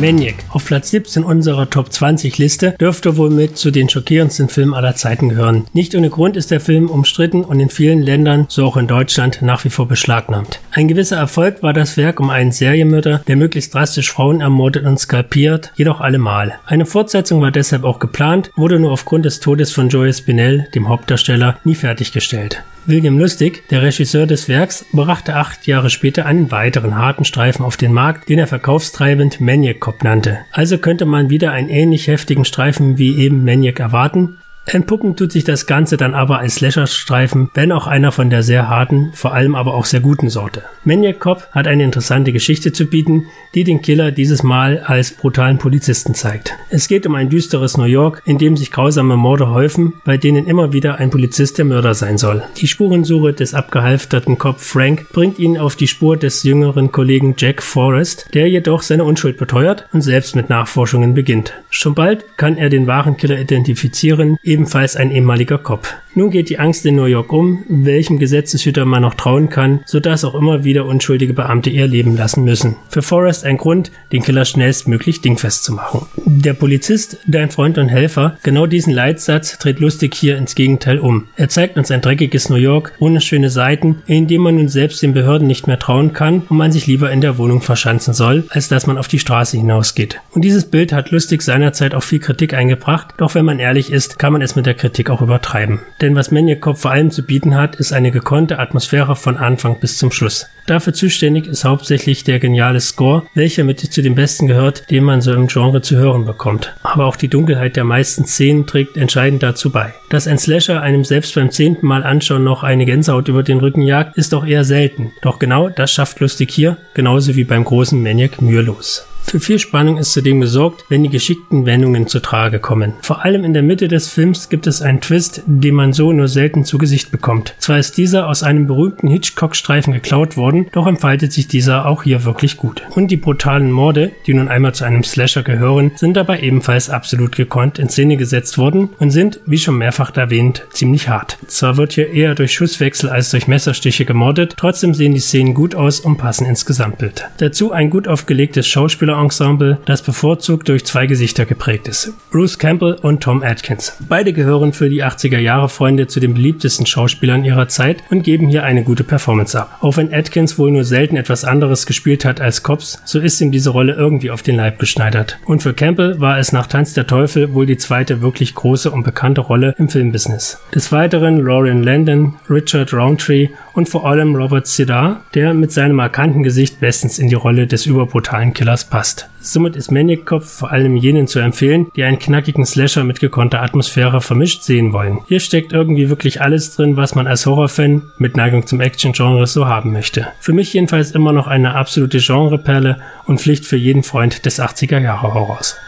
Maniac. Auf Platz 17 unserer Top 20 Liste dürfte wohl mit zu den schockierendsten Filmen aller Zeiten gehören. Nicht ohne Grund ist der Film umstritten und in vielen Ländern, so auch in Deutschland, nach wie vor beschlagnahmt. Ein gewisser Erfolg war das Werk um einen Serienmörder, der möglichst drastisch Frauen ermordet und skalpiert, jedoch allemal. Eine Fortsetzung war deshalb auch geplant, wurde nur aufgrund des Todes von Joey Spinell, dem Hauptdarsteller, nie fertiggestellt. William Lustig, der Regisseur des Werks, brachte acht Jahre später einen weiteren harten Streifen auf den Markt, den er verkaufstreibend Maniac Cop nannte. Also könnte man wieder einen ähnlich heftigen Streifen wie eben Maniac erwarten, Entpuppen tut sich das Ganze dann aber als Slasher-Streifen, wenn auch einer von der sehr harten, vor allem aber auch sehr guten Sorte. Maniac Cop hat eine interessante Geschichte zu bieten, die den Killer dieses Mal als brutalen Polizisten zeigt. Es geht um ein düsteres New York, in dem sich grausame Morde häufen, bei denen immer wieder ein Polizist der Mörder sein soll. Die Spurensuche des abgehalfterten Cop Frank bringt ihn auf die Spur des jüngeren Kollegen Jack Forrest, der jedoch seine Unschuld beteuert und selbst mit Nachforschungen beginnt. Schon bald kann er den wahren Killer identifizieren, ebenfalls ein ehemaliger Cop. Nun geht die Angst in New York um, welchem Gesetzeshüter man noch trauen kann, sodass auch immer wieder unschuldige Beamte ihr Leben lassen müssen. Für Forrest ein Grund, den Killer schnellstmöglich dingfest zu machen. Der Polizist, dein Freund und Helfer, genau diesen Leitsatz dreht lustig hier ins Gegenteil um. Er zeigt uns ein dreckiges New York ohne schöne Seiten, in dem man nun selbst den Behörden nicht mehr trauen kann und man sich lieber in der Wohnung verschanzen soll, als dass man auf die Straße hinausgeht. Und dieses Bild hat lustig seinerzeit auch viel Kritik eingebracht, doch wenn man ehrlich ist, kann man es mit der Kritik auch übertreiben. Denn was Maniac vor allem zu bieten hat, ist eine gekonnte Atmosphäre von Anfang bis zum Schluss. Dafür zuständig ist hauptsächlich der geniale Score, welcher mit zu den besten gehört, den man so im Genre zu hören bekommt. Aber auch die Dunkelheit der meisten Szenen trägt entscheidend dazu bei. Dass ein Slasher einem selbst beim zehnten Mal anschauen noch eine Gänsehaut über den Rücken jagt, ist doch eher selten. Doch genau das schafft Lustig hier, genauso wie beim großen Maniac mühelos. Für viel Spannung ist zudem gesorgt, wenn die geschickten Wendungen zu Trage kommen. Vor allem in der Mitte des Films gibt es einen Twist, den man so nur selten zu Gesicht bekommt. Zwar ist dieser aus einem berühmten Hitchcock-Streifen geklaut worden, doch entfaltet sich dieser auch hier wirklich gut. Und die brutalen Morde, die nun einmal zu einem Slasher gehören, sind dabei ebenfalls absolut gekonnt in Szene gesetzt worden und sind, wie schon mehrfach erwähnt, ziemlich hart. Zwar wird hier eher durch Schusswechsel als durch Messerstiche gemordet, trotzdem sehen die Szenen gut aus und passen ins Gesamtbild. Dazu ein gut aufgelegtes Schauspieler Ensemble, das bevorzugt durch zwei Gesichter geprägt ist. Bruce Campbell und Tom Atkins. Beide gehören für die 80er Jahre Freunde zu den beliebtesten Schauspielern ihrer Zeit und geben hier eine gute Performance ab. Auch wenn Atkins wohl nur selten etwas anderes gespielt hat als Cops, so ist ihm diese Rolle irgendwie auf den Leib geschneidert. Und für Campbell war es nach Tanz der Teufel wohl die zweite wirklich große und bekannte Rolle im Filmbusiness. Des Weiteren Lauren Landon, Richard Roundtree und vor allem Robert Sidar, der mit seinem markanten Gesicht bestens in die Rolle des überbrutalen Killers passt. Somit ist Maniac Cop vor allem jenen zu empfehlen, die einen knackigen Slasher mit gekonnter Atmosphäre vermischt sehen wollen. Hier steckt irgendwie wirklich alles drin, was man als Horrorfan mit Neigung zum Action-Genre so haben möchte. Für mich jedenfalls immer noch eine absolute Genreperle und Pflicht für jeden Freund des 80er Jahre Horrors.